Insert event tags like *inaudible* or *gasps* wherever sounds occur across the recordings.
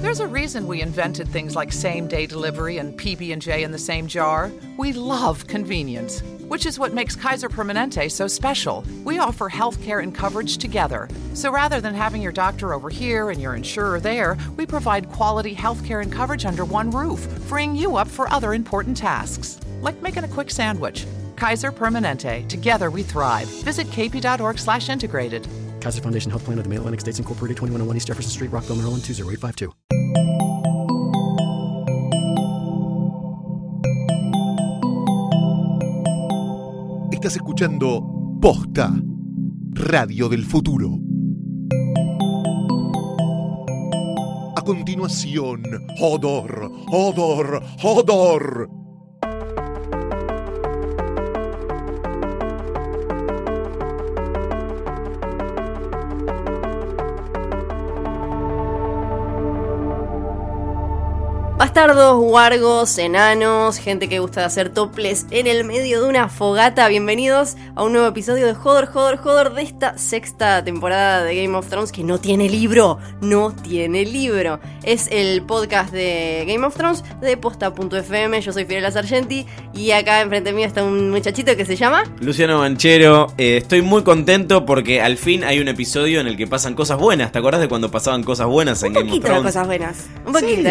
There's a reason we invented things like same-day delivery and PB&J in the same jar. We love convenience, which is what makes Kaiser Permanente so special. We offer healthcare and coverage together. So rather than having your doctor over here and your insurer there, we provide quality healthcare and coverage under one roof, freeing you up for other important tasks, like making a quick sandwich. Kaiser Permanente. Together we thrive. Visit kp.org/integrated. Kaiser Foundation Health Plan of the Mid-Atlantic States Incorporated, 2101 East Jefferson Street, Rockville, Maryland, 20852. Estás escuchando Posta, Radio del Futuro. A continuación, Hodor, Hodor, Hodor. Bastardos, wargos, enanos, gente que gusta de hacer toples en el medio de una fogata. Bienvenidos a un nuevo episodio de Joder, Joder, Joder de esta sexta temporada de Game of Thrones que no tiene libro, no tiene libro. Es el podcast de Game of Thrones de posta.fm. Yo soy Fiorella Sargenti y acá enfrente mío está un muchachito que se llama Luciano Banchero. Eh, estoy muy contento porque al fin hay un episodio en el que pasan cosas buenas. ¿Te acordás de cuando pasaban cosas buenas en Game of poquito de Thrones? cosas buenas. Un poquito. Sí,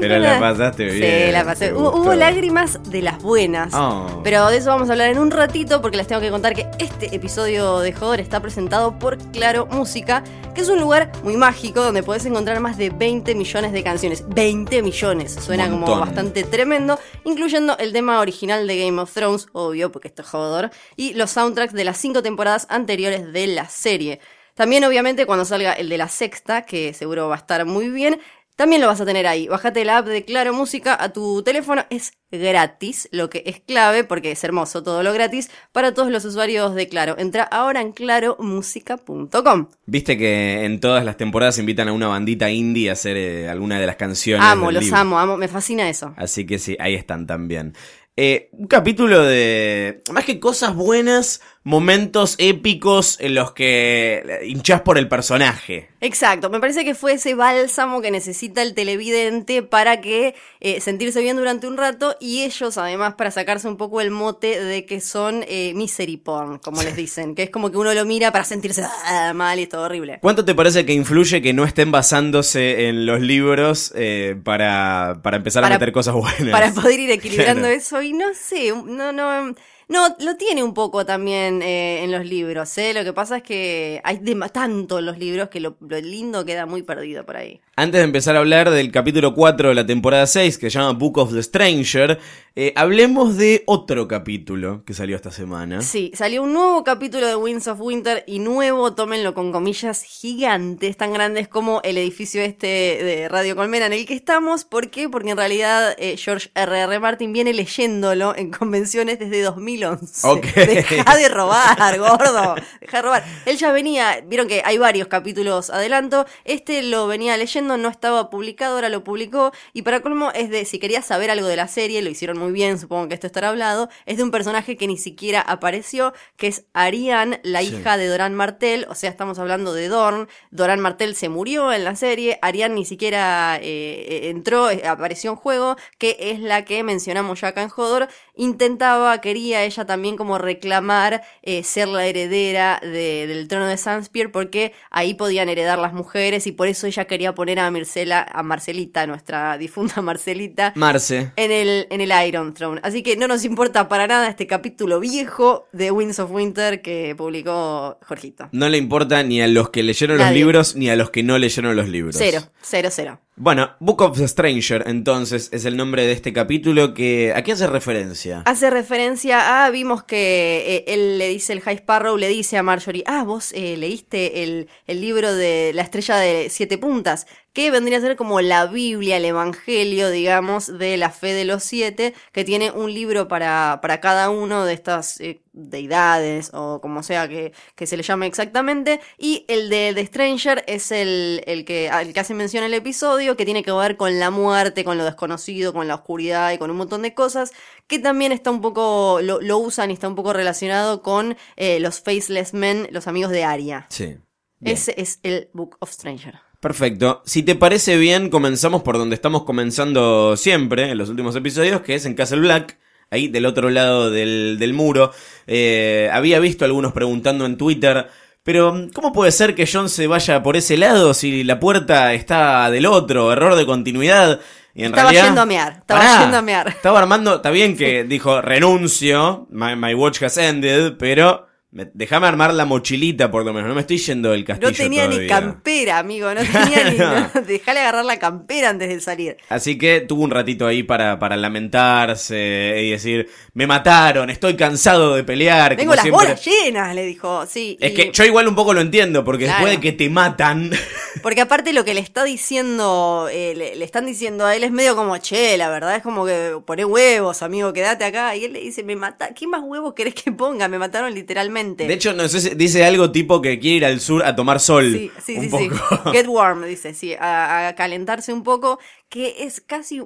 pero na. La pasaste bien. Sí, la pasé. Hubo, lágrimas de las buenas. Oh. Pero de eso vamos a hablar en un ratito porque les tengo que contar que este episodio de Joder está presentado por Claro Música, que es un lugar muy mágico donde podés encontrar más de 20 millones de canciones. 20 millones. Suena como bastante tremendo, incluyendo el tema original de Game of Thrones, obvio, porque esto es Joder, y los soundtracks de las cinco temporadas anteriores de la serie. También, obviamente, cuando salga el de la sexta, que seguro va a estar muy bien, también lo vas a tener ahí. Bájate la app de Claro Música a tu teléfono. Es gratis, lo que es clave porque es hermoso todo lo gratis para todos los usuarios de Claro. Entra ahora en claromusica.com. Viste que en todas las temporadas invitan a una bandita indie a hacer eh, alguna de las canciones. Amo, del los libro. amo, amo. Me fascina eso. Así que sí, ahí están también. Eh, un capítulo de. Más que cosas buenas, momentos épicos en los que hinchás por el personaje. Exacto, me parece que fue ese bálsamo que necesita el televidente para que eh, sentirse bien durante un rato y ellos además para sacarse un poco el mote de que son eh, misery porn, como les dicen, que es como que uno lo mira para sentirse ah, mal y es todo horrible. ¿Cuánto te parece que influye que no estén basándose en los libros eh, para, para empezar Para- a meter cosas buenas? para poder ir *laughs* equilibrando Claro. eso y no sé, no, no, no, lo tiene un poco también eh, en los libros, ¿eh? Lo que pasa es que hay de, tanto en los libros que lo, lo lindo queda muy perdido por ahí. Antes de empezar a hablar del capítulo 4 de la temporada 6, que se llama Book of the Stranger, eh, hablemos de otro capítulo que salió esta semana. Sí, salió un nuevo capítulo de Winds of Winter y nuevo, tómenlo con comillas gigantes, tan grandes como el edificio este de Radio Colmena en el que estamos. ¿Por qué? Porque en realidad eh, George R.R. Martin viene leyéndolo en convenciones desde 2011. Ok. *laughs* Deja de robar, gordo. Deja de robar. Él ya venía, vieron que hay varios capítulos adelanto. Este lo venía leyendo, no estaba publicado, ahora lo publicó. Y para colmo es de, si querías saber algo de la serie, lo hicieron muy bien, supongo que esto estará hablado. Es de un personaje que ni siquiera apareció, que es Ariane, la Sí. hija de Doran Martell. O sea, estamos hablando de Dorn. Doran Martell se murió en la serie. Ariane ni siquiera eh, entró, eh, apareció en juego, que es la que mencionamos ya acá en Hodor. Intentaba, quería ella también como reclamar eh, ser la heredera de- del trono de Sanspierre porque ahí podían heredar las mujeres y por eso ella quería poner a Marcela, a Marcelita, nuestra difunta *laughs* Marcelita, Marce. en el, en el Iron Throne. Así que no nos importa para nada este capítulo viejo de Winds of Winter que publicó Jorgito. No le importa ni a los que leyeron los libros ni a los que no leyeron los libros. Cero, cero, cero. Bueno, Book of the Stranger, entonces, es el nombre de este capítulo que... ¿A qué hace referencia? Hace referencia a, vimos que eh, él le dice, el High Sparrow le dice a Marjorie, ah, vos eh, leíste el, el libro de la estrella de siete puntas, que vendría a ser como la Biblia, el Evangelio, digamos, de la fe de los siete, que tiene un libro para, para cada uno de estas eh, deidades, o como sea que, que se le llame exactamente, y el de The Stranger es el, el, que, al que hace mención el episodio, que tiene que ver con la muerte, con lo desconocido, con la oscuridad y con un montón de cosas, que también está un poco, lo, lo usan y está un poco relacionado con eh, los Faceless Men, los amigos de Arya. Sí. Bien. Ese es el Book of Stranger. Perfecto. Si te parece bien, comenzamos por donde estamos comenzando siempre en los últimos episodios, que es en Castle Black. Ahí del otro lado del, del muro. Eh, había visto algunos preguntando en Twitter. Pero, ¿cómo puede ser que John se vaya por ese lado si la puerta está del otro? Error de continuidad. Y en Estaba realidad, yendo a mear, estaba Pará, yendo a mear. Estaba armando, está bien que dijo renuncio, my, my watch has ended, pero déjame armar la mochilita por lo menos, no me estoy yendo del castillo No tenía ni campera, amigo. No tenía *laughs* ni. no, dejale agarrar la campera antes de salir. Así que tuvo un ratito ahí para, para lamentarse y decir, me mataron, estoy cansado de pelear. Tengo las siempre. bolas llenas, le dijo. Sí. Es y- que yo igual un poco lo entiendo, porque Claro. después de que te matan, *laughs* Porque aparte lo que le está diciendo, eh, le, le están diciendo a él es medio como, che, la verdad es como que poné huevos, amigo, quédate acá. Y él le dice, me mata, ¿qué más huevos querés que ponga? Me mataron literalmente. De hecho, no sé si dice algo tipo que quiere ir al sur a tomar sol. Sí, sí, un sí, sí. poco. *laughs* Get warm, dice, sí, a, a calentarse un poco, que es casi,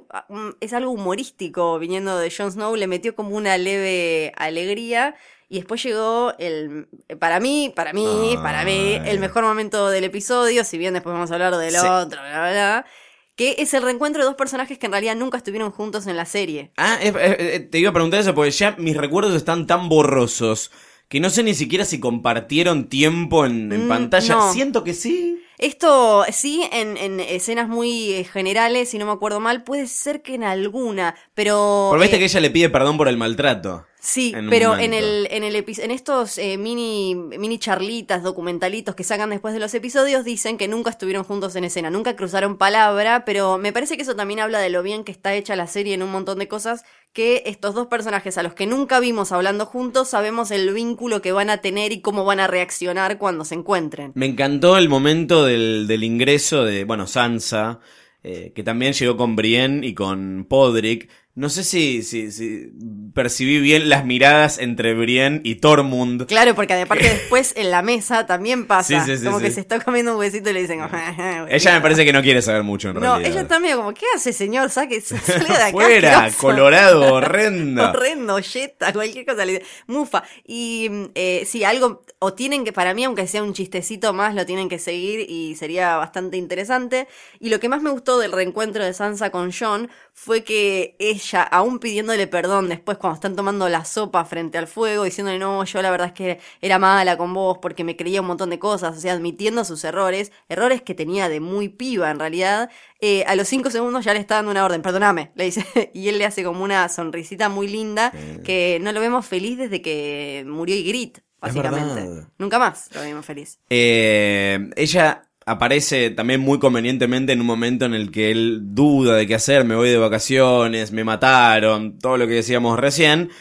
es algo humorístico viniendo de Jon Snow, le metió como una leve alegría. Y después llegó el, para mí, para mí, para mí, el mejor momento del episodio, si bien después vamos a hablar del Sí. otro, bla, bla, bla, que es el reencuentro de dos personajes que en realidad nunca estuvieron juntos en la serie. Ah, es- es- te iba a preguntar eso porque ya mis recuerdos están tan borrosos que no sé ni siquiera si compartieron tiempo en, en Mm, pantalla. no. Siento que sí. Esto sí, en, en escenas muy eh, generales, si no me acuerdo mal, puede ser que en alguna, pero... Porque viste eh, que ella le pide perdón por el maltrato. Sí, en pero en el, en el en estos eh, mini, mini charlitas, documentalitos que sacan después de los episodios, dicen que nunca estuvieron juntos en escena, nunca cruzaron palabra, pero me parece que eso también habla de lo bien que está hecha la serie en un montón de cosas, que estos dos personajes a los que nunca vimos hablando juntos, sabemos el vínculo que van a tener y cómo van a reaccionar cuando se encuentren. Me encantó el momento del, del ingreso de, bueno, Sansa, eh, que también llegó con Brienne y con Podrick. No sé si, si, si percibí bien las miradas entre Brienne y Tormund. Claro, porque aparte *laughs* después en la mesa también pasa, Sí, sí, sí, como que se está comiendo un huesito y le dicen... *laughs* Ella me parece que no quiere saber mucho en No, realidad. ella está medio como, ¿qué hace, señor? Saque, *laughs* salga de acá. Fuera, asqueroso". colorado, horrendo. Horrendo, yeta, cualquier cosa le dice. Mufa. Y eh, sí, algo, o tienen que, para mí, aunque sea un chistecito más, lo tienen que seguir y sería bastante interesante. Y lo que más me gustó del reencuentro de Sansa con John fue que ella, aún pidiéndole perdón después cuando están tomando la sopa frente al fuego, diciéndole, no, yo la verdad es que era mala con vos porque me creía un montón de cosas, o sea, admitiendo sus errores, errores que tenía de muy piba en realidad, eh, a los cinco segundos ya le está dando una orden, perdóname, le dice, *laughs* y él le hace como una sonrisita muy linda, que no lo vemos feliz desde que murió Ygritte, básicamente. Nunca más lo vimos feliz. Eh, ella aparece también muy convenientemente en un momento en el que él duda de qué hacer, me voy de vacaciones, me mataron, todo lo que decíamos recién.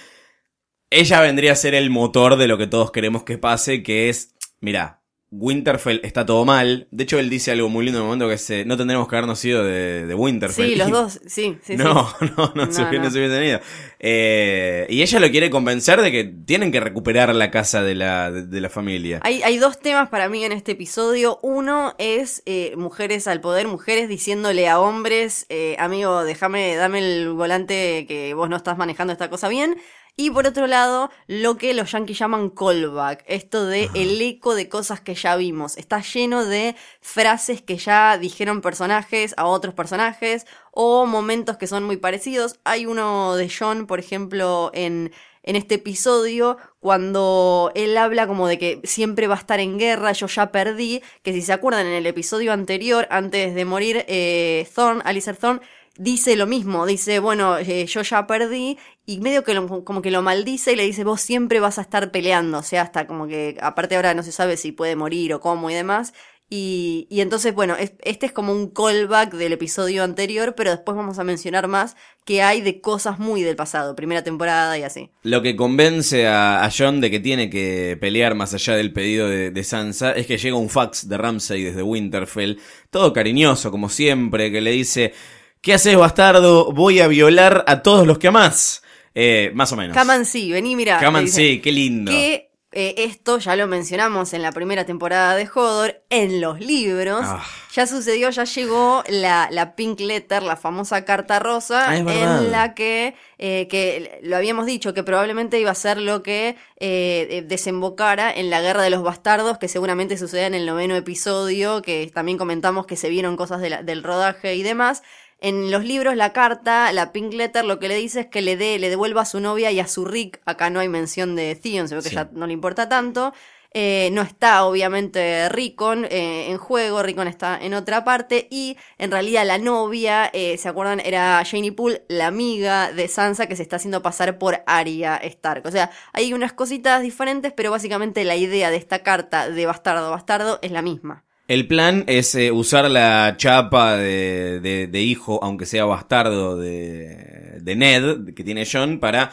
Ella vendría a ser el motor de lo que todos queremos que pase, que es, mira, Winterfell está todo mal. De hecho, él dice algo muy lindo en el momento que es, eh, no tendremos que habernos ido de, de Winterfell. Sí, los dos, sí, sí, *laughs* no, sí. no, no, se No, hubiese- no. no se hubiesen ido. Eh, y ella lo quiere convencer de que tienen que recuperar la casa de la, de, de la familia. Hay, hay dos temas para mí en este episodio. Uno es eh, mujeres al poder, mujeres diciéndole a hombres, amigo, déjame, dame el volante que vos no estás manejando esta cosa bien. Y por otro lado, lo que los yankees llaman callback, esto de el eco de cosas que ya vimos. Está lleno de frases que ya dijeron personajes a otros personajes o momentos que son muy parecidos. Hay uno de John, por ejemplo, en, en este episodio, cuando él habla como de que siempre va a estar en guerra, yo ya perdí, que si se acuerdan en el episodio anterior, antes de morir, eh, Thorne, Alistair Thorne, dice lo mismo, dice, bueno, eh, yo ya perdí, y medio que lo- como que lo maldice y le dice, vos siempre vas a estar peleando, o sea, hasta como que, aparte ahora no se sabe si puede morir o cómo y demás, y, y entonces, bueno, es- este es como un callback del episodio anterior, pero después vamos a mencionar más que hay de cosas muy del pasado, primera temporada y así. Lo que convence a, a John de que tiene que pelear más allá del pedido de, de Sansa es que llega un fax de Ramsay desde Winterfell, todo cariñoso como siempre, que le dice, ¿qué haces bastardo? Voy a violar a todos los que amás. Eh, más o menos. Caman sí, vení, mira. Caman le dice. sí, qué lindo. Que eh, esto ya lo mencionamos en la primera temporada de Hodor, en los libros. Ah. Ya sucedió, ya llegó la, la Pink Letter, la famosa carta rosa, Ah, en la que, eh, que lo habíamos dicho, que probablemente iba a ser lo que desembocara en la Guerra de los Bastardos, que seguramente suceda en el noveno episodio, que también comentamos que se vieron cosas de la- del rodaje y demás. En los libros, la carta, la Pink Letter, lo que le dice es que le dé, le devuelva a su novia y a su Rick. Acá no hay mención de Theon, se ve que Sí. ya no le importa tanto. Eh, no está obviamente Rickon eh, en juego, Rickon está en otra parte y en realidad la novia, eh, ¿se acuerdan? Era Janie Poole, la amiga de Sansa que se está haciendo pasar por Arya Stark. O sea, hay unas cositas diferentes, pero básicamente la idea de esta carta de bastardo bastardo es la misma. El plan es eh, usar la chapa de, de- de hijo, aunque sea bastardo de, de Ned, que tiene John, para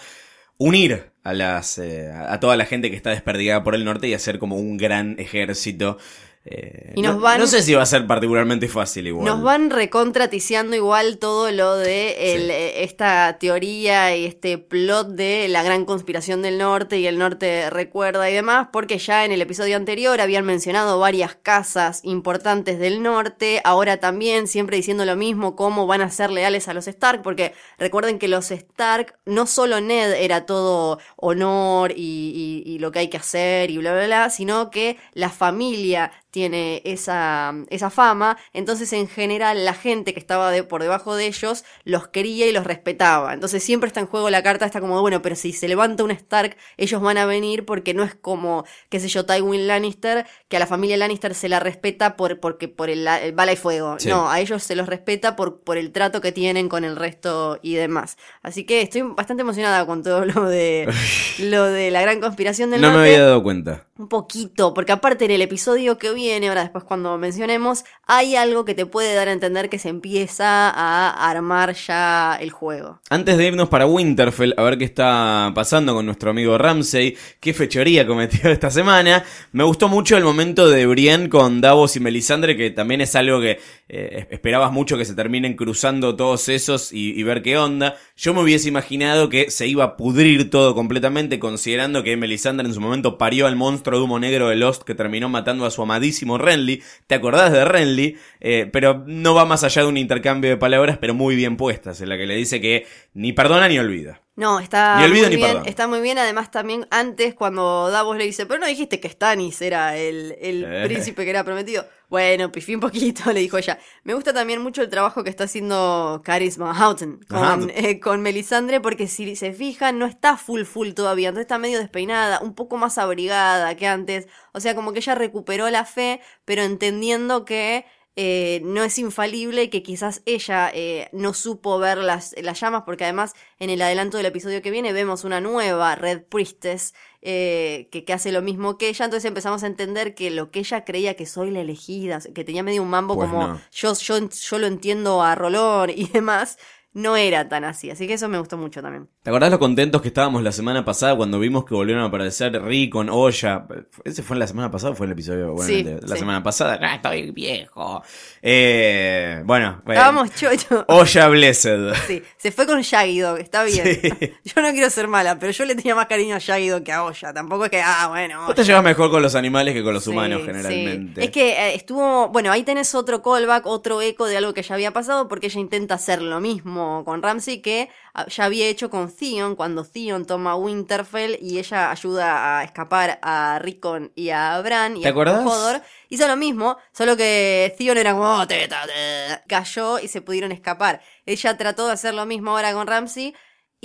unir a las eh, a toda la gente que está desperdigada por el norte y hacer como un gran ejército. Eh, Y nos no, van- no sé si va a ser particularmente fácil igual. Nos van recontraticiando igual todo lo de el, Sí. eh, esta teoría y este plot de la gran conspiración del norte y el norte recuerda y demás, porque ya en el episodio anterior habían mencionado varias casas importantes del norte, ahora también siempre diciendo lo mismo, cómo van a ser leales a los Stark, porque recuerden que los Stark, no solo Ned era todo honor y, y- y lo que hay que hacer y bla, bla, bla, sino que la familia tiene esa, esa fama, entonces en general la gente que estaba de, por debajo de ellos los quería y los respetaba. Entonces siempre está en juego la carta, está como, bueno, pero si se levanta un Stark, ellos van a venir porque no es como, qué sé yo, Tywin Lannister, que a la familia Lannister se la respeta por, porque, por el, el bala y fuego. Sí. No, a ellos se los respeta por, por el trato que tienen con el resto y demás. Así que estoy bastante emocionada con todo lo de, *laughs* lo de la gran conspiración del No me había dado cuenta. Un poquito, porque aparte en el episodio que viene, ahora después cuando mencionemos, hay algo que te puede dar a entender que se empieza a armar ya el juego. Antes de irnos para Winterfell, a ver qué está pasando con nuestro amigo Ramsey, qué fechoría cometió *laughs* esta semana, me gustó mucho el momento de Brienne con Davos y Melisandre, que también es algo que eh, esperabas mucho que se terminen cruzando todos esos y, ver qué onda. Yo me hubiese imaginado que se iba a pudrir todo completamente, considerando que Melisandre en su momento parió al monstruo de humo negro de Lost que terminó matando a su amadísimo Renly. ¿Te acordás de Renly? Eh, pero no va más allá de un intercambio de palabras, pero muy bien puestas, en la que le dice que ni perdona ni olvida. No, está Ni olvido muy bien, está muy bien. Además, también antes, cuando Davos le dice, pero no dijiste que Stannis era el, el Eh. príncipe que era prometido. Bueno, pifí un poquito, *laughs* le dijo ella. Me gusta también mucho el trabajo que está haciendo Charisma Houghton Ajá. con, eh, con Melisandre, porque si se fijan, no está full full todavía. Entonces está medio despeinada, un poco más abrigada que antes. O sea, como que ella recuperó la fe, pero entendiendo que eh, no es infalible y que quizás ella eh, no supo ver las, las llamas, porque además en el adelanto del episodio que viene vemos una nueva Red Priestess eh, que, que hace lo mismo que ella, entonces empezamos a entender que lo que ella creía que soy la elegida, que tenía medio un mambo Pues como no. yo, yo, yo lo entiendo a Rolón y demás, no era tan así, así que eso me gustó mucho también. ¿Te acordás lo contentos que estábamos la semana pasada cuando vimos que volvieron a aparecer Rickon, Olla? ¿Ese fue la semana pasada o fue el episodio? Bueno, Sí, la sí. semana pasada. ¡Ah, estoy viejo! Eh, bueno, bueno. Estábamos chocho. Olla Blessed. Sí, se fue con Shaggy Dog, está bien. Sí. *laughs* Yo no quiero ser mala, pero yo le tenía más cariño a Shaggy Dog que a Olla. Tampoco es que, ah, bueno. Vos te llevas mejor con los animales que con los humanos, generalmente. Es que eh, estuvo, bueno, ahí tenés otro callback, otro eco de algo que ya había pasado, porque ella intenta hacer lo mismo con Ramsey que ah, ya había hecho con Theon, cuando Theon toma Winterfell y ella ayuda a escapar a Rickon y a Bran y ¿Te a acordás? Hodor. Hizo lo mismo, solo que Theon era como, "Oh, teta, te-". cayó y se pudieron escapar. Ella trató de hacer lo mismo ahora con Ramsey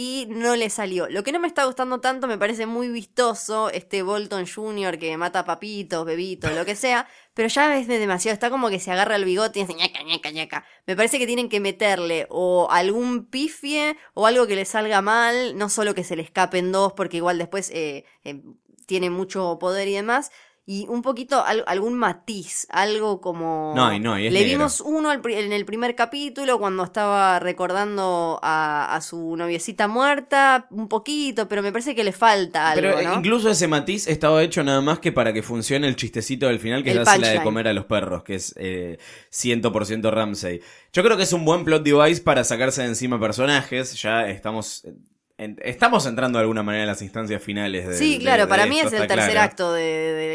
y no le salió. Lo que no me está gustando tanto, me parece muy vistoso este Bolton Jr. que mata papitos, bebitos, lo que sea, *laughs* pero ya es de demasiado, está como que se agarra el bigote y hace ñaca, ñaca, ñaca. Me parece que tienen que meterle o algún pifie o algo que le salga mal, no solo que se le escapen dos, porque igual después eh, eh, tiene mucho poder y demás. Y un poquito al- algún matiz, algo como... No, y no, y es Le negro. vimos uno al en el primer capítulo cuando estaba recordando a, a su noviecita muerta, un poquito, pero me parece que le falta algo, Pero eh, ¿no? incluso ese matiz estaba hecho nada más que para que funcione el chistecito del final, que es la de comer a los perros, que es eh, 100% Ramsey. Yo creo que es un buen plot device para sacarse de encima personajes. Ya estamos eh, en- estamos entrando de alguna manera en las instancias finales de Sí, de- claro, de para mí esto, es el tercer claro. acto de,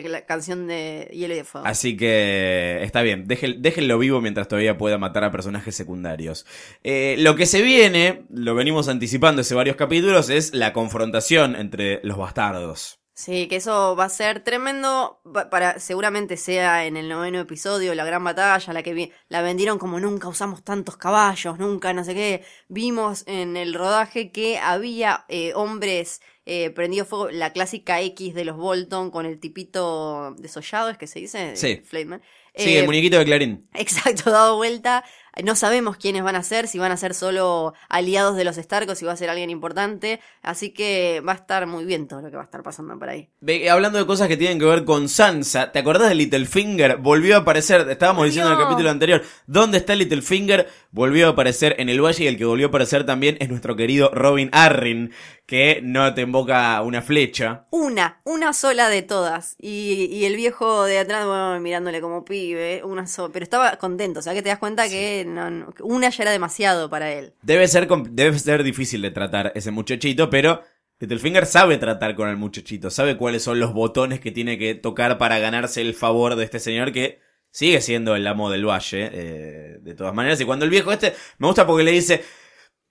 de la canción de Hielo y de Fuego. Así que está bien, dejen- déjenlo vivo mientras todavía pueda matar a personajes secundarios. Eh, lo que se viene, lo venimos anticipando hace varios capítulos, es la confrontación entre los bastardos. Sí, que eso va a ser tremendo pa- para seguramente sea en el noveno episodio la gran batalla, la que vi- la vendieron como nunca usamos tantos caballos, nunca no sé qué. Vimos en el rodaje que había eh, hombres eh, prendido fuego, la clásica X de los Bolton con el tipito desollado, es que se dice, Sí. Flateman. Sí, Eh, el muñequito de Clarín. *laughs* Exacto, dado vuelta. No sabemos quiénes van a ser, si van a ser solo aliados de los Starkos, si va a ser alguien importante. Así que va a estar muy bien todo lo que va a estar pasando por ahí. Ve- hablando de cosas que tienen que ver con Sansa, ¿te acordás de Littlefinger? Volvió a aparecer, estábamos diciendo en el capítulo anterior, ¿dónde está Littlefinger? Volvió a aparecer en el valle y el que volvió a aparecer también es nuestro querido Robin Arryn, que no te invoca una flecha. Una, una sola de todas. Y, y el viejo de atrás, bueno, mirándole como pibe, una sola. Pero estaba contento, o sea que te das cuenta que no- una ya era demasiado para él. Debe ser, debe ser difícil de tratar ese muchachito, pero Littlefinger sabe tratar con el muchachito, sabe cuáles son los botones que tiene que tocar para ganarse el favor de este señor que sigue siendo el amo del valle, eh, de todas maneras. Y cuando el viejo este, me gusta porque le dice,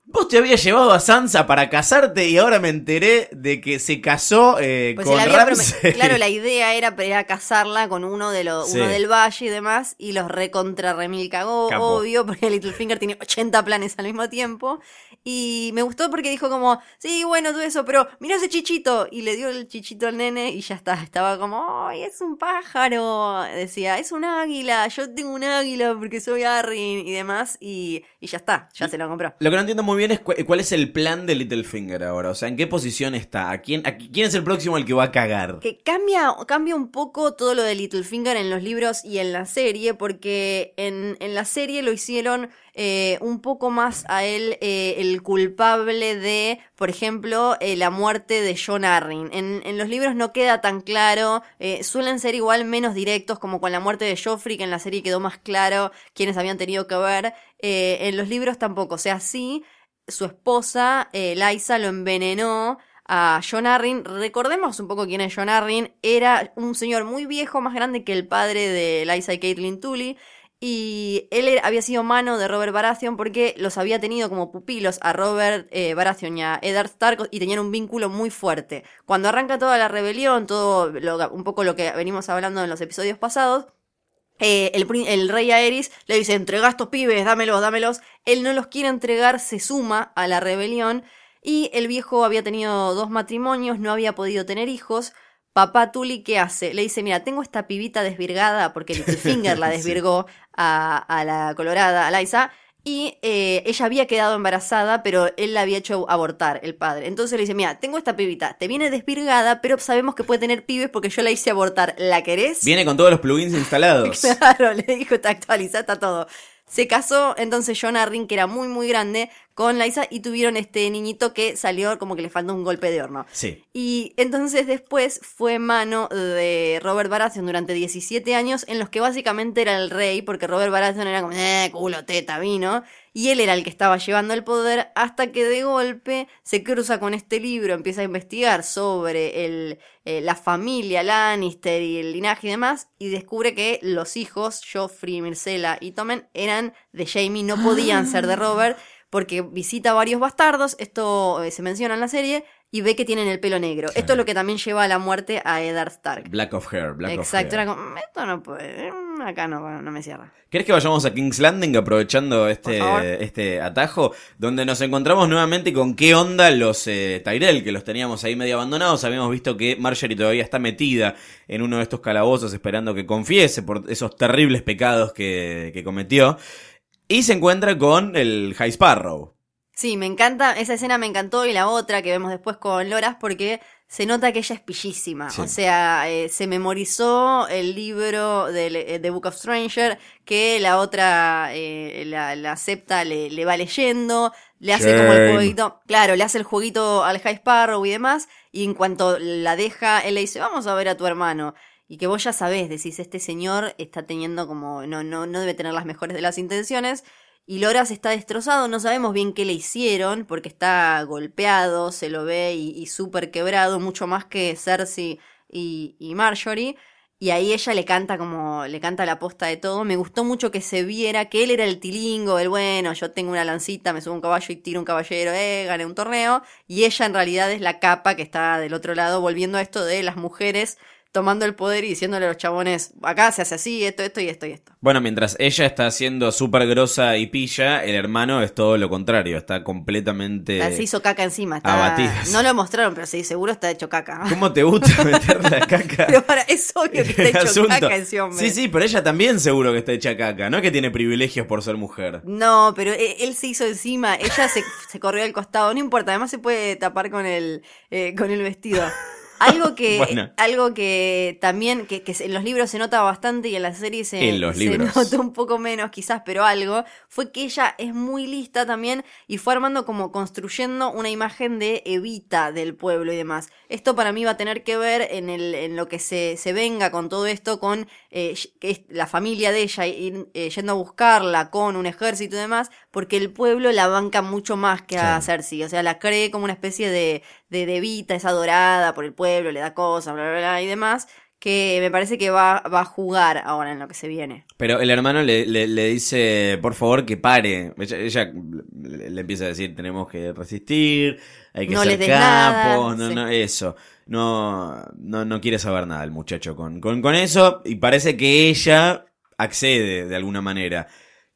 vos te habías llevado a Sansa para casarte y ahora me enteré de que se casó eh, Pues con se le había Ramsay". Claro, la idea era, era casarla con uno de los, Sí. uno del valle y demás, y los recontra remil cagó, obvio, porque Littlefinger tiene 80 planes al mismo tiempo. Y me gustó porque dijo como, sí, bueno, todo eso, pero mira ese chichito. Y le dio el chichito al nene y ya está. Estaba como, ay, es un pájaro. Decía, es un águila, yo tengo un águila porque soy Arryn y demás. Y, y ya está, ya se lo compró. Lo que no entiendo muy bien es cu- cuál es el plan de Littlefinger ahora, o sea, ¿en qué posición está? ¿A quién, a quién es el próximo al que va a cagar? Que cambia, cambia un poco todo lo de Littlefinger en los libros y en la serie, porque en, en la serie lo hicieron eh, un poco más a él eh, el culpable de, por ejemplo, eh, la muerte de John Arryn. En, en los libros no queda tan claro, suelen ser igual menos directos, como con la muerte de Joffrey, que en la serie quedó más claro quiénes habían tenido que ver. En los libros tampoco, o sea, sí, su esposa, Liza, lo envenenó a John Arryn. Recordemos un poco quién es John Arryn. Era un señor muy viejo, más grande que el padre de Liza y Caitlin Tully. Y él había sido mano de Robert Baratheon porque los había tenido como pupilos a Robert eh, y a Eddard Stark y tenían un vínculo muy fuerte. Cuando arranca toda la rebelión, todo lo- un poco lo que venimos hablando en los episodios pasados, eh, el, rey Aerys le dice, entrega estos pibes, dámelos, dámelos. Él no los quiere entregar, se suma a la rebelión. Y el viejo había tenido dos matrimonios, no había podido tener hijos. Papá Tully, ¿qué hace? Le dice, mira, tengo esta pibita desvirgada, porque Littlefinger la *laughs* desvirgó a, a la colorada, a Liza. Y eh, ella había quedado embarazada, pero él la había hecho abortar, el padre. Entonces le dice, mira, tengo esta pibita, te viene desvirgada, pero sabemos que puede tener pibes porque yo la hice abortar. ¿La querés? Viene con todos los plugins instalados. *laughs* Claro, le dijo, está actualizada, está todo. Se casó entonces John Arryn, que era muy, muy grande, con Liza y tuvieron este niñito que salió como que le faltó un golpe de horno. Sí. Y entonces después fue mano de Robert Baratheon durante 17 años, en los que básicamente era el rey, porque Robert Baratheon era como, eh, culo, teta, vino. Y él era el que estaba llevando el poder, hasta que de golpe se cruza con este libro, empieza a investigar sobre el, eh, la familia Lannister y el linaje y demás, y descubre que los hijos, Joffrey, Myrcella y Tommen, eran de Jaime, no podían ser de Robert porque visita varios bastardos, esto eh, se menciona en la serie, y ve que tienen el pelo negro. Esto es lo que también lleva a la muerte a Eddard Stark. Black of Hair, Black Exacto, of Hair. era como, "Mm, esto no puede, mm, acá no, no me cierra. ¿Querés que vayamos a King's Landing aprovechando este, este atajo? Donde nos encontramos nuevamente con qué onda los eh, Tyrell, que los teníamos ahí medio abandonados. Habíamos visto que Marjorie todavía está metida en uno de estos calabozos esperando que confiese por esos terribles pecados que, que cometió. Y se encuentra con el High Sparrow. Sí, me encanta, esa escena me encantó y la otra que vemos después con Loras porque se nota que ella es pillísima. Sí. O sea, eh, se memorizó el libro de The Book of Stranger que la otra, eh, la, la septa le, le va leyendo, le hace como el jueguito, claro, le hace el jueguito al High Sparrow y demás, y en cuanto la deja, él le dice, vamos a ver a tu hermano. Y que vos ya sabés, decís, este señor está teniendo como, no, no, no debe tener las mejores de las intenciones. Y Loras está destrozado, no sabemos bien qué le hicieron, porque está golpeado, se lo ve y, súper quebrado, mucho más que Cersei y, Marjorie. Y ahí ella le canta como, le canta la posta de todo. Me gustó mucho que se viera que él era el tilingo, el bueno, yo tengo una lancita, me subo un caballo y tiro un caballero, eh, gané un torneo. Y ella en realidad es la capa que está del otro lado, volviendo a esto de las mujeres tomando el poder y diciéndole a los chabones, acá se hace así, esto, esto y esto y esto. Bueno, mientras ella está siendo súper grosa y pilla, el hermano es todo lo contrario, está completamente... Se hizo caca encima. Está... abatido. No lo mostraron, pero sí, seguro está hecho caca. ¿Cómo te gusta *laughs* meter la caca? Pero para, es obvio que *laughs* está hecho caca ese hombre. Sí, sí, pero ella también seguro que está hecha caca, no es que tiene privilegios por ser mujer. No, pero él, él se hizo encima, ella se, se corrió al costado, no importa, además se puede tapar con el, eh, con el vestido. *laughs* Algo *laughs* que, Bueno. algo que también, que, que en los libros se nota bastante y en la serie se, En los se *laughs* notó un poco menos quizás, pero algo, fue que ella es muy lista también y fue armando como construyendo una imagen de Evita del pueblo y demás. Esto para mí va a tener que ver en, el, en lo que se, se venga con todo esto, con eh, la familia de ella ir, eh, yendo a buscarla con un ejército y demás, porque el pueblo la banca mucho más que a Sí. Cersei. O sea, la cree como una especie de, de, de Evita, es adorada por el pueblo, le da cosas, bla, bla, bla y demás, que me parece que va, va a jugar ahora en lo que se viene. Pero el hermano le, le- le dice, por favor, que pare. Ella, ella le, empieza a decir, tenemos que resistir, hay que No ser capos, no, sí. no, eso. No, no, no quiere saber nada el muchacho con, con, con eso y parece que ella accede de alguna manera.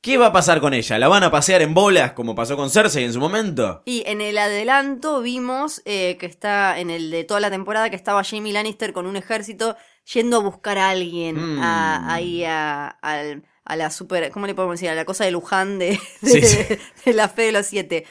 ¿Qué va a pasar con ella? ¿La van a pasear en bolas como pasó con Cersei en su momento? Y en el adelanto vimos eh, que está, en el de toda la temporada, que estaba Jamie Lannister con un ejército yendo a buscar a alguien Mm. a- ahí a, al- a la super, ¿cómo le podemos decir? A la cosa de Luján de, *laughs* de, Sí, sí. de la fe de los siete.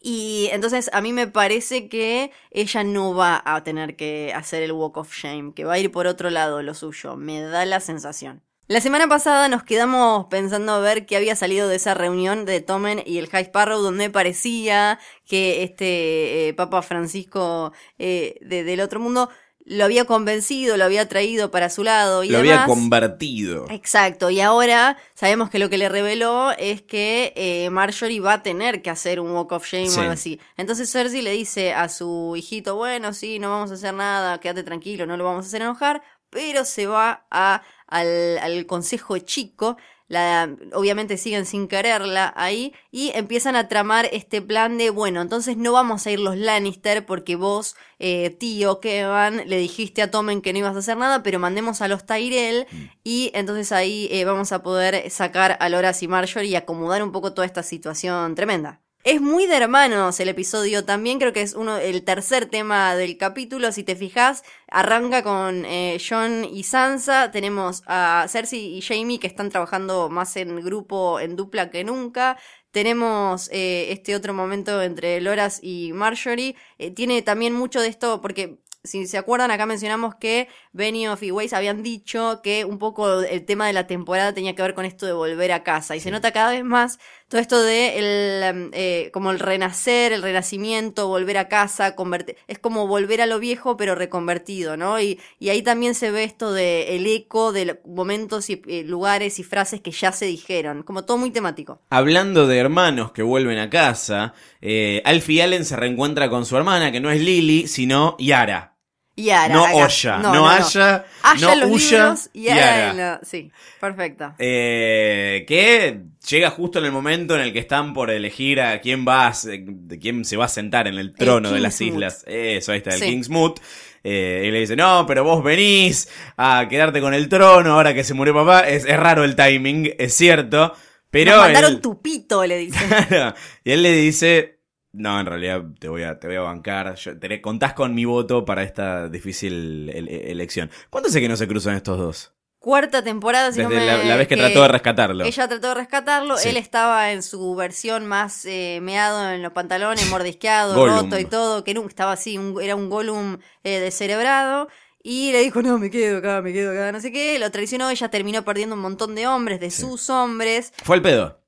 Y entonces a mí me parece que ella no va a tener que hacer el Walk of Shame, que va a ir por otro lado lo suyo, me da la sensación. La semana pasada nos quedamos pensando a ver qué había salido de esa reunión de Tommen y el High Sparrow, donde parecía que este eh, Papa Francisco eh, de- del otro mundo lo había convencido, lo había traído para su lado y Lo demás. había convertido. Exacto, y ahora sabemos que lo que le reveló es que eh, Marjorie va a tener que hacer un walk of shame Sí. o algo así. Entonces Cersei le dice a su hijito, bueno, sí, no vamos a hacer nada, quédate tranquilo, no lo vamos a hacer enojar, pero se va a, al, al consejo chico. La, obviamente siguen sin quererla ahí y empiezan a tramar este plan de, bueno, entonces no vamos a ir los Lannister porque vos, eh, tío Kevan, le dijiste a Tommen que no ibas a hacer nada, pero mandemos a los Tyrell y entonces ahí eh, vamos a poder sacar a Loras y Marjorie y acomodar un poco toda esta situación tremenda. Es muy de hermanos el episodio. También, creo que es uno el tercer tema del capítulo, si te fijas, arranca con eh, John y Sansa, tenemos a Cersei y Jamie que están trabajando más en grupo, en dupla que nunca, tenemos eh, este otro momento entre Loras y Marjorie, Eh, tiene también mucho de esto porque... Si se acuerdan, acá mencionamos que Benioff y Weiss habían dicho que un poco el tema de la temporada tenía que ver con esto de volver a casa. Y se nota cada vez más todo esto de el, eh, como el renacer, el renacimiento, volver a casa, convertir, es como volver a lo viejo pero reconvertido, ¿no? Y, y ahí también se ve esto de el eco de momentos y lugares y frases que ya se dijeron, como todo muy temático. Hablando de hermanos que vuelven a casa, eh, Alfie Allen se reencuentra con su hermana, que no es Lily, sino Yara. Y Ara, No acá. Oya, no Aya, Aya no en los Uya, libros Yara. Sí, perfecto. Eh, que llega justo en el momento en el que están por elegir a quién va a de quién se va a sentar en el trono de las islas. Eso, ahí está, el Sí. Kingsmoot. Eh, y le dice, no, pero vos venís a quedarte con el trono ahora que se murió papá. Es, es raro el timing, es cierto. Pero Nos mandaron él- tu pito, le. *laughs* Claro. y él le dice, no, en realidad te voy a, te voy a bancar. Yo, te- contás con mi voto para esta difícil el- elección. ¿Cuánto hace que no se cruzan estos dos? Cuarta temporada, si no Desde me- la, la vez que, trató de rescatarlo. Ella trató de rescatarlo, Sí. él estaba en su versión más eh, meado en los pantalones, mordisqueado, *laughs* roto y todo, que nunca estaba así, un- era un Gollum eh, descerebrado. Y le dijo, no, me quedo acá, me quedo acá, no sé qué. Lo traicionó, ella terminó perdiendo un montón de hombres, de sus hombres. Fue al pedo.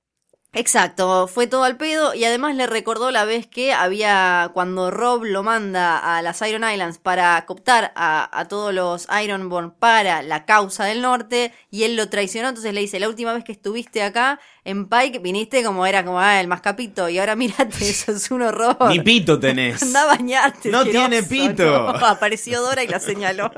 Exacto, fue todo al pedo y además le recordó la vez que había, cuando Rob lo manda a las Iron Islands para cooptar a, a todos los Ironborn para la causa del norte y él lo traicionó, entonces le dice, la última vez que estuviste acá en Pike viniste como era como ah, el mascapito y ahora *laughs* mírate, eso es un horror. Ni pito tenés. Anda a bañarte. No tiene pito. ¿no? *laughs* Apareció Dora y la señaló.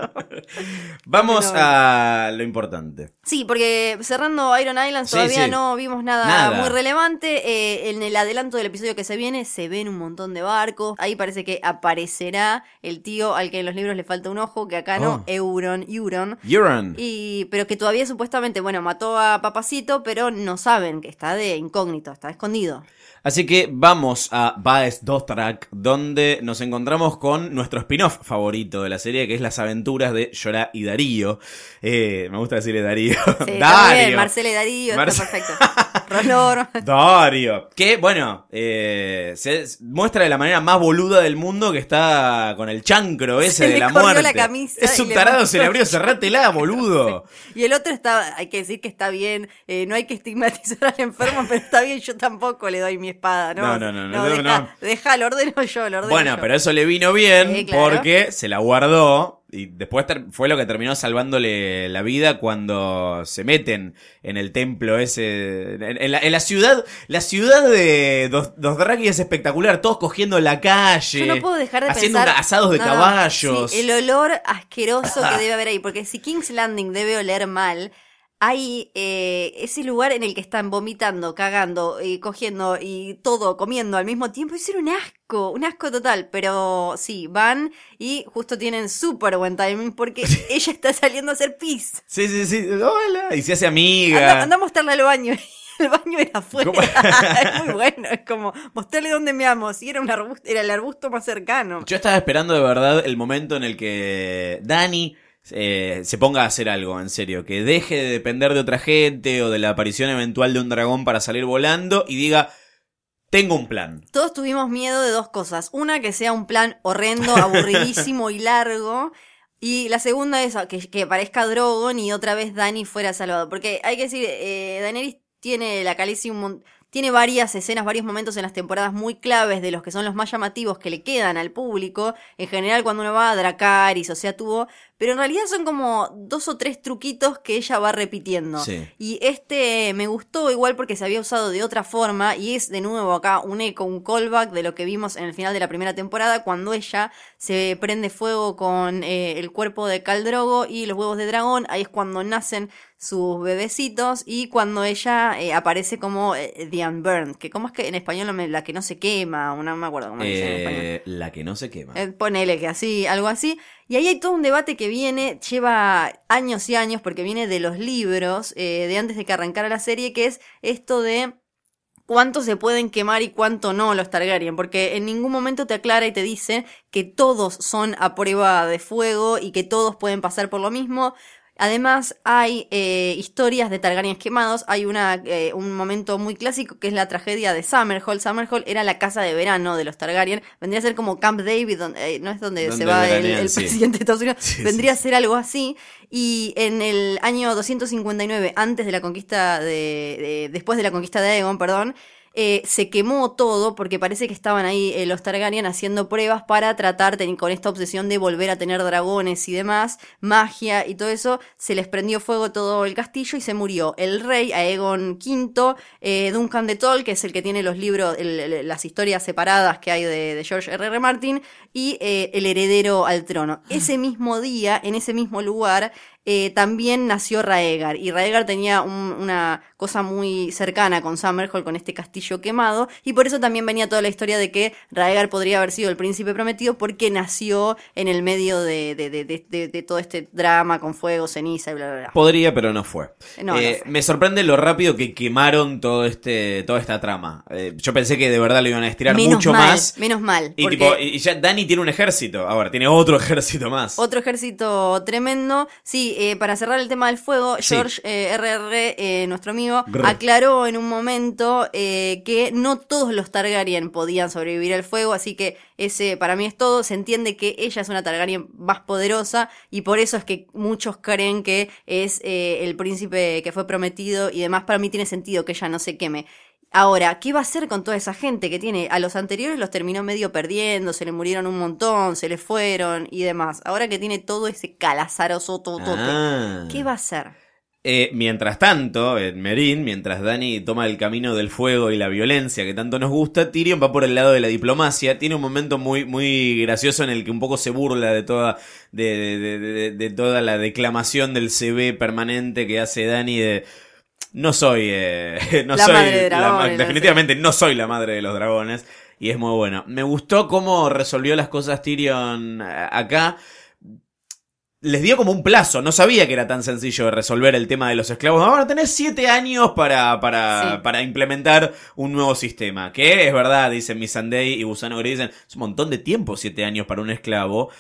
*laughs* Vamos a lo importante. Sí, porque cerrando Iron Islands Sí, todavía sí. no vimos nada, Nada. muy relevante. Eh, en el adelanto del episodio que se viene se ven un montón de barcos. Ahí parece que aparecerá el tío al que en los libros le falta un ojo, que acá no, Oh. Euron, Euron. Euron. Y, pero que todavía supuestamente, bueno, mató a Papacito, pero no saben que está de incógnito, está escondido. Así que vamos a Baes Dothrak, donde nos encontramos con nuestro spin-off favorito de la serie, que es las aventuras de Llorá y Darío. Eh, me gusta decirle Darío. Sí, Dario. Marcela y Darío, Marce- está perfecto. *laughs* Rolor. *laughs* Dario. Que, bueno, eh, se muestra de la manera más boluda del mundo que está con el chancro ese Se de le la muerte. la camisa es un tarado, se le abrió, cerrátela, boludo. Y el otro está, hay que decir que está bien, eh, no hay que estigmatizar al enfermo, pero está bien, yo tampoco le doy mi espada, ¿no? No, no, no, no, deja, no. deja, lo ordeno yo, lo ordeno Bueno, yo. pero eso le vino bien Sí, claro. porque se la guardó y después fue lo que terminó salvándole la vida cuando se meten en el templo ese, en, en la, en la ciudad, la ciudad de Dos, Dothraki es espectacular, todos cogiendo la calle, Yo no puedo dejar de haciendo pensar. asados de no, caballos. sí, el olor asqueroso que *laughs* debe haber ahí. Porque si King's Landing debe oler mal, hay eh, ese lugar en el que están vomitando, cagando, y cogiendo y todo comiendo al mismo tiempo. Es un asco, un asco total. Pero sí, van y justo tienen súper buen timing porque *laughs* ella está saliendo a hacer pis. Sí, sí, sí, hola, y se hace amiga. Anda, anda a mostrarle al baño. *laughs* El baño era afuera. *laughs* Es muy bueno. Es como, mostrarle dónde me amo. Si era un arbusto, era el arbusto más cercano. Yo estaba esperando de verdad el momento en el que Dani eh, se ponga a hacer algo, en serio. Que deje de depender de otra gente o de la aparición eventual de un dragón para salir volando y diga, tengo un plan. Todos tuvimos miedo de dos cosas. Una, que sea un plan horrendo, *laughs* aburridísimo y largo. Y la segunda es que, que parezca Drogon y otra vez Dani fuera salvado. Porque hay que decir, eh, Daenerys tiene la calicia un mon- tiene varias escenas, varios momentos en las temporadas muy claves de los que son los más llamativos que le quedan al público. En general, cuando uno va a Dracarys, o sea, tuvo. Pero en realidad son como dos o tres truquitos que ella va repitiendo. Sí. Y este me gustó igual porque se había usado de otra forma y es de nuevo acá un eco, un callback de lo que vimos en el final de la primera temporada cuando ella se prende fuego con eh, el cuerpo de Caldrogo y los huevos de dragón. Ahí es cuando nacen sus bebecitos y cuando ella eh, aparece como eh, The Unburned, que como es que en español la que no se quema, o no me acuerdo cómo dice en español. Eh, la que no se quema. Eh, ponele que así, algo así. Y ahí hay todo un debate que viene, lleva años y años, porque viene de los libros, eh, de antes de que arrancara la serie, que es esto de cuánto se pueden quemar y cuánto no los Targaryen, porque en ningún momento te aclara y te dice que todos son a prueba de fuego y que todos pueden pasar por lo mismo. Además, hay eh, historias de Targaryens quemados. Hay una, eh, un momento muy clásico que es la tragedia de Summerhall. Summerhall era la casa de verano de los Targaryen. Vendría a ser como Camp David, donde, eh, no es donde, Donde se va el, veranean, el sí. presidente de Estados Unidos. *laughs* Sí, Vendría a ser algo así. Y en el año 259, antes de la conquista de, de- después de la conquista de Aegon, perdón, eh, se quemó todo porque parece que estaban ahí eh, los Targaryen haciendo pruebas para tratar de- con esta obsesión de volver a tener dragones y demás, magia y todo eso, se les prendió fuego todo el castillo y se murió el rey Aegon V, eh, Duncan de Toll, que es el que tiene los libros, el- el- las historias separadas que hay de, de George R. R. Martin, y el heredero al trono. Ese mismo día, en ese mismo lugar, eh, también nació Raegar. Y Raegar tenía un- una cosa muy cercana con Summerhall, con este castillo quemado. Y por eso también venía toda la historia de que Raegar podría haber sido el príncipe prometido porque nació en el medio de, de- de- de- de- de todo este drama con fuego, ceniza y bla, bla, bla. Podría, pero no fue. No, no Eh, fue. Me sorprende lo rápido que quemaron todo este, toda esta trama. Eh, yo pensé que de verdad lo iban a estirar Menos mucho mal, más. menos mal. Y, porque- tipo, y ya Dani tiene un ejército. Ahora, tiene otro *laughs* ejército más. Otro ejército tremendo. Sí, eh, para cerrar el tema del fuego, Sí. George eh, RR, eh, nuestro amigo, Grr. aclaró en un momento eh, que no todos los Targaryen podían sobrevivir al fuego, así que ese para mí es todo. Se entiende que ella es una Targaryen más poderosa y por eso es que muchos creen que es eh, el príncipe que fue prometido y demás. Para mí tiene sentido que ella no se queme. Ahora, ¿qué va a hacer con toda esa gente que tiene? A los anteriores los terminó medio perdiendo, se le murieron un montón, se le fueron y demás. Ahora que tiene todo ese calazaroso totote, Ah. ¿qué va a hacer? Eh, mientras tanto, en Merín, mientras Dani toma el camino del fuego y la violencia que tanto nos gusta, Tyrion va por el lado de la diplomacia. Tiene un momento muy, muy gracioso en el que un poco se burla de toda, de, de- de- de- de toda la declamación del CV permanente que hace Dani de. No soy. eh, *laughs* no La soy madre de la dragones, no definitivamente no soy la madre de los dragones. Y es muy bueno. Me gustó cómo resolvió las cosas Tyrion eh, acá les dio como un plazo. No sabía que era tan sencillo de resolver el tema de los esclavos. Ahora tenés siete años para, para, Sí. para implementar un nuevo sistema. Que es verdad, dicen Missandei y Gusano Gris, dicen, es un montón de tiempo siete años para un esclavo.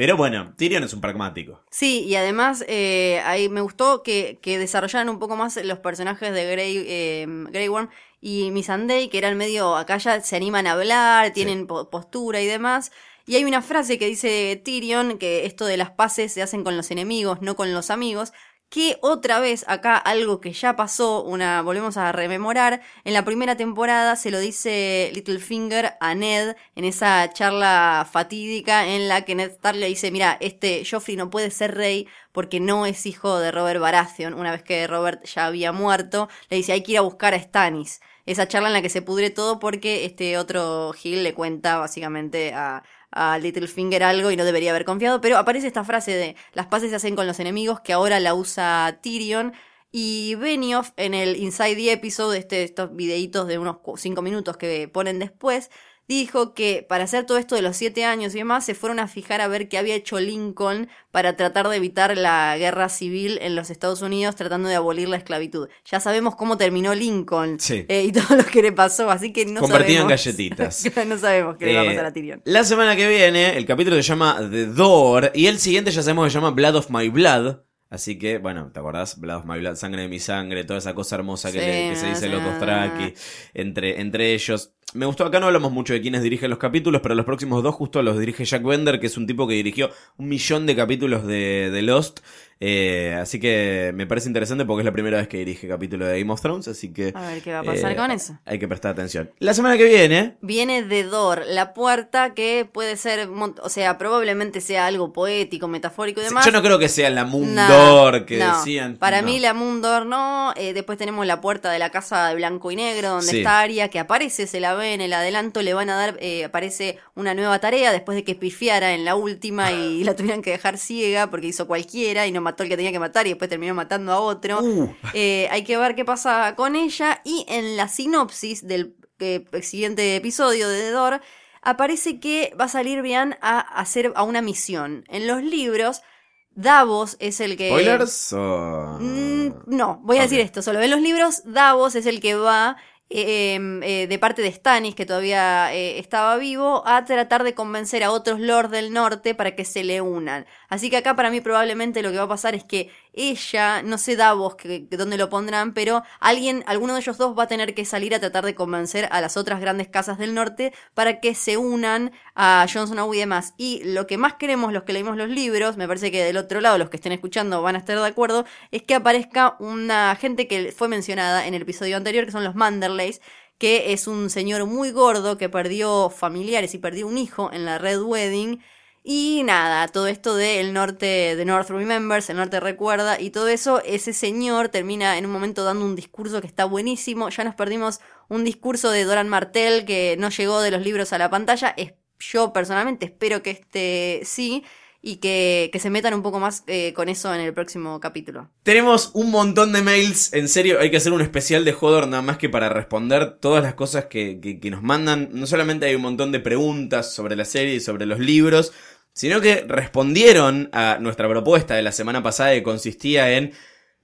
Pero bueno, Tyrion es un pragmático. Sí, y además eh, ahí me gustó que, que desarrollaran un poco más los personajes de Grey, eh, Grey Worm y Missandei, que eran medio, acá ya se animan a hablar, tienen po- postura y demás. Y hay una frase que dice Tyrion, que esto de las paces se hacen con los enemigos, no con los amigos, que otra vez acá algo que ya pasó, una volvemos a rememorar, en la primera temporada se lo dice Littlefinger a Ned en esa charla fatídica en la que Ned Stark le dice, mira, este Joffrey no puede ser rey porque no es hijo de Robert Baratheon, una vez que Robert ya había muerto, le dice, hay que ir a buscar a Stannis. Esa charla en la que se pudre todo porque este otro Gil le cuenta básicamente a, a Littlefinger algo y no debería haber confiado, pero aparece esta frase de las paces se hacen con los enemigos que ahora la usa Tyrion y Benioff en el Inside the Episode, este, estos videitos de unos 5 minutos que ponen después, dijo que para hacer todo esto de los siete años y demás, se fueron a fijar a ver qué había hecho Lincoln para tratar de evitar la guerra civil en los Estados Unidos, tratando de abolir la esclavitud. Ya sabemos cómo terminó Lincoln Sí. eh, y todo lo que le pasó, así que no Convertido en sabemos. galletitas. *laughs* no sabemos qué le va a Eh, pasar a Tyrion. La semana que viene, el capítulo se llama The Door. Y el siguiente ya sabemos que se llama Blood of My Blood. Así que, bueno, ¿te acordás? Blood of My Blood, sangre de mi sangre, toda esa cosa hermosa que, Sí, le- que se dice los sí. Dothraki entre, entre ellos. Me gustó, acá no hablamos mucho de quiénes dirigen los capítulos, pero los próximos dos justo los dirige Jack Bender, que es un tipo que dirigió un millón de capítulos de, de Lost. Eh, así que me parece interesante porque es la primera vez que dirige capítulo de Game of Thrones, así que... A ver qué va a pasar eh, con eso. Hay que prestar atención. La semana que viene, Viene de Door, la puerta que puede ser, o sea, probablemente sea algo poético, metafórico y demás. yo no creo que sea la No, Mundor que no. decían. Para no. mí la Mundor no. Eh, después tenemos la puerta de la casa de blanco y negro, donde Sí. está Aria, que aparece, se la ve en el adelanto, le van a dar, eh, aparece una nueva tarea después de que pifiara en la última y la tuvieran que dejar ciega porque hizo cualquiera y no mató al que tenía que matar y después terminó matando a otro. Uh. Eh, hay que ver qué pasa con ella. Y en la sinopsis del eh, siguiente episodio de The Door, aparece que va a salir bien a hacer a una misión. En los libros, Davos es el que. ¿Spoilers o.? Mm, no, voy a decir esto. Solo en los libros, Davos es el que va. Eh, eh, de parte de Stannis, que todavía eh, estaba vivo, a tratar de convencer a otros lords del norte para que se le unan. Así que acá para mí probablemente lo que va a pasar es que ella, no sé Davos que, que dónde lo pondrán, pero alguien, alguno de ellos dos va a tener que salir a tratar de convencer a las otras grandes casas del norte para que se unan a Jon Snow y demás. Y lo que más queremos los que leímos los libros, me parece que del otro lado los que estén escuchando van a estar de acuerdo, es que aparezca una gente que fue mencionada en el episodio anterior, que son los Manderleys, que es un señor muy gordo que perdió familiares y perdió un hijo en la Red Wedding. Y nada, todo esto del norte, de North Remembers, el norte recuerda, y todo eso, ese señor termina en un momento dando un discurso que está buenísimo. Ya nos perdimos un discurso de Doran Martel que no llegó de los libros a la pantalla. Es, yo personalmente espero que este sí, y que, que se metan un poco más eh, con eso en el próximo capítulo. Tenemos un montón de mails. En serio, hay que hacer un especial de Hodor nada más que para responder todas las cosas que, que- que nos mandan. No solamente hay un montón de preguntas sobre la serie y sobre los libros, sino que respondieron a nuestra propuesta de la semana pasada que consistía en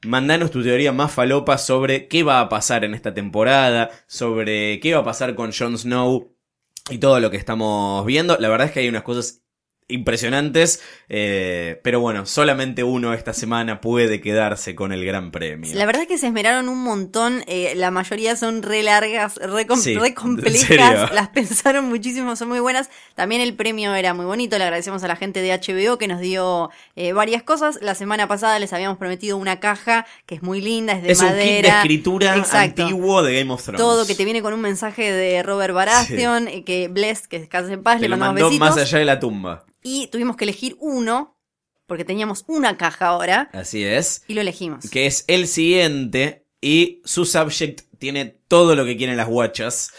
mandanos tu teoría más falopa sobre qué va a pasar en esta temporada, sobre qué va a pasar con Jon Snow y todo lo que estamos viendo. La verdad es que hay unas cosas impresionantes. eh, pero bueno, solamente uno esta semana puede quedarse con el gran premio. La verdad es que se esmeraron un montón, eh, la mayoría son re largas, re, com- Sí, complejas, las pensaron muchísimo, son muy buenas. También el premio era muy bonito, le agradecemos a la gente de HBO que nos dio eh, varias cosas. La semana pasada les habíamos prometido una caja que es muy linda, es de es un madera. kit de escritura Exacto. antiguo de Game of Thrones. Todo que te viene con un mensaje de Robert Baratheon, eh, que Bless, que descanse en paz, Te le lo mandamos mandó besitos. más allá de la tumba. Y tuvimos que elegir uno, porque teníamos una caja ahora, Así es. y lo elegimos. Que es el siguiente. Y su subject tiene todo lo que quieren las guachas.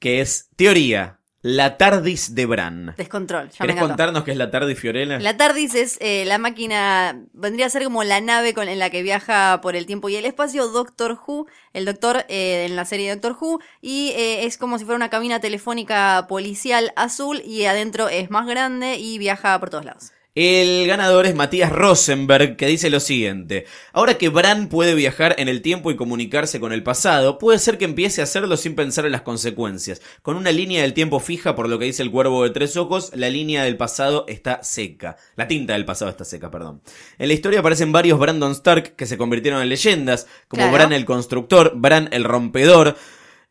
Que es teoría. La TARDIS de Bran. Descontrol. Ya ¿Querés contarnos qué es la TARDIS, Fiorella? La TARDIS es eh, la máquina, vendría a ser como la nave con, en la que viaja por el tiempo y el espacio Doctor Who, el doctor eh, en la serie Doctor Who, y eh, es como si fuera una cabina telefónica policial azul y adentro es más grande y viaja por todos lados. El ganador es Matías Rosenberg, que dice lo siguiente. Ahora que Bran puede viajar en el tiempo y comunicarse con el pasado, puede ser que empiece a hacerlo sin pensar en las consecuencias. Con una línea del tiempo fija, por lo que dice el cuervo de tres ojos, la línea del pasado está seca. La tinta del pasado está seca, perdón. En la historia aparecen varios Brandon Stark que se convirtieron en leyendas, como Claro. Bran el Constructor, Bran el Rompedor,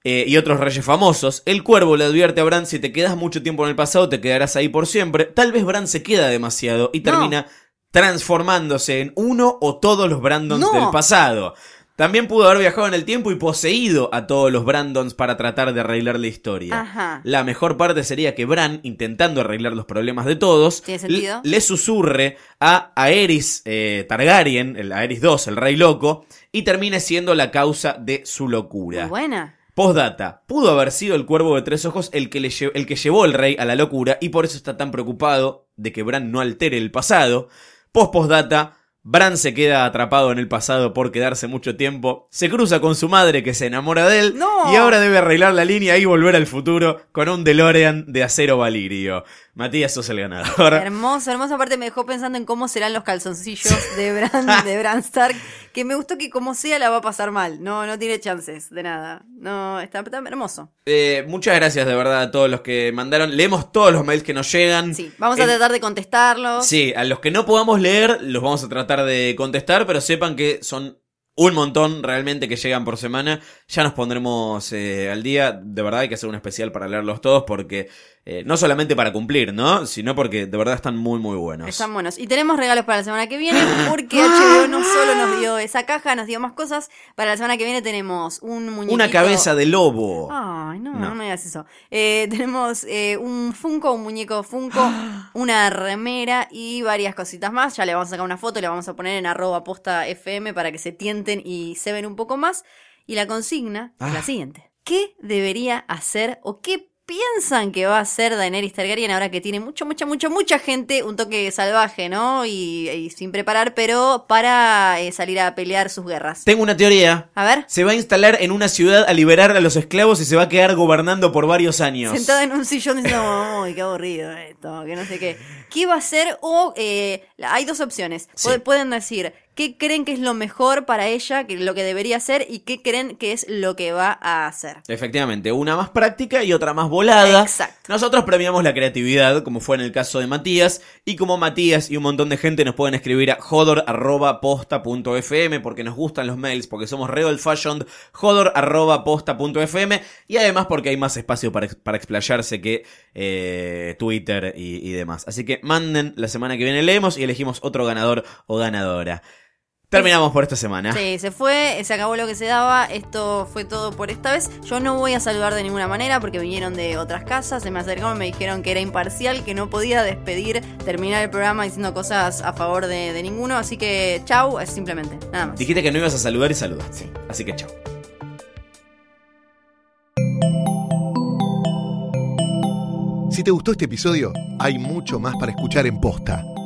eh, y otros reyes famosos. El cuervo le advierte a Bran, si te quedas mucho tiempo en el pasado, te quedarás ahí por siempre. Tal vez Bran se queda demasiado y No. termina transformándose en uno o todos los Brandons No. del pasado. También pudo haber viajado en el tiempo y poseído a todos los Brandons para tratar de arreglar la historia. Ajá. La mejor parte sería que Bran, intentando arreglar los problemas de todos, le, le susurre a Aerys eh, Targaryen, el Aerys II, el rey loco, y termine siendo la causa de su locura. Muy buena. Postdata, pudo haber sido el cuervo de tres ojos el que, le lle- el que llevó al rey a la locura y por eso está tan preocupado de que Bran no altere el pasado. Post postdata, Bran se queda atrapado en el pasado por quedarse mucho tiempo, se cruza con su madre que se enamora de él ¡No! y ahora debe arreglar la línea y volver al futuro con un DeLorean de acero valirio. Matías, sos el ganador. Hermoso, hermoso. Aparte me dejó pensando en cómo serán los calzoncillos de Bran, de Bran Stark. Que me gustó que como sea la va a pasar mal. No, no tiene chances de nada. No, está, está hermoso. Eh, muchas gracias de verdad a todos los que mandaron. Leemos todos los mails que nos llegan. Sí, vamos a tratar de contestarlos. Sí, a los que no podamos leer los vamos a tratar de contestar, pero sepan que son un montón realmente que llegan por semana. Ya nos pondremos eh, al día. De verdad hay que hacer un especial para leerlos todos porque eh, no solamente para cumplir, ¿no? Sino porque de verdad están muy muy buenos. Están buenos. Y tenemos regalos para la semana que viene, *gasps* porque HBO no solo nos dio esa caja, nos dio más cosas. Para la semana que viene tenemos un muñequito. Una cabeza de lobo. Ay, no, No. no, me digas eso. Eh, tenemos eh, un Funko, un muñeco Funko, *gasps* una remera y varias cositas más. Ya le vamos a sacar una foto, le vamos a poner en arroba posta FM para que se tienten y se ven un poco más. Y la consigna es la Ah. siguiente. ¿Qué debería hacer o qué piensan que va a hacer Daenerys Targaryen ahora que tiene mucho, mucha, mucha, mucha gente, un toque salvaje, ¿no? Y, y sin preparar, pero para eh, salir a pelear sus guerras. Tengo una teoría. A ver. Se va a instalar en una ciudad a liberar a los esclavos y se va a quedar gobernando por varios años. Sentada en un sillón diciendo, uy, qué aburrido esto, que no sé qué. ¿Qué va a hacer? O eh, hay dos opciones. Sí. Pueden decir qué creen que es lo mejor para ella, que lo que debería hacer, y qué creen que es lo que va a hacer. Efectivamente, una más práctica y otra más volada. Exacto. Nosotros premiamos la creatividad, como fue en el caso de Matías, y como Matías y un montón de gente nos pueden escribir a jodor.posta.fm porque nos gustan los mails, porque somos re old fashioned, jodor.posta.fm y además porque hay más espacio para, para explayarse que eh, Twitter y, y demás. Así que manden, la semana que viene leemos y elegimos otro ganador o ganadora. Terminamos por esta semana. Sí, se fue, se acabó lo que se daba, esto fue todo por esta vez. Yo no voy a saludar de ninguna manera porque vinieron de otras casas, se me acercaron, me dijeron que era imparcial, que no podía despedir, terminar el programa diciendo cosas a favor de, de ninguno, así que chau, es simplemente, nada más. Dijiste que no ibas a saludar y saludaste. Así que chao. Si te gustó este episodio, hay mucho más para escuchar en Posta.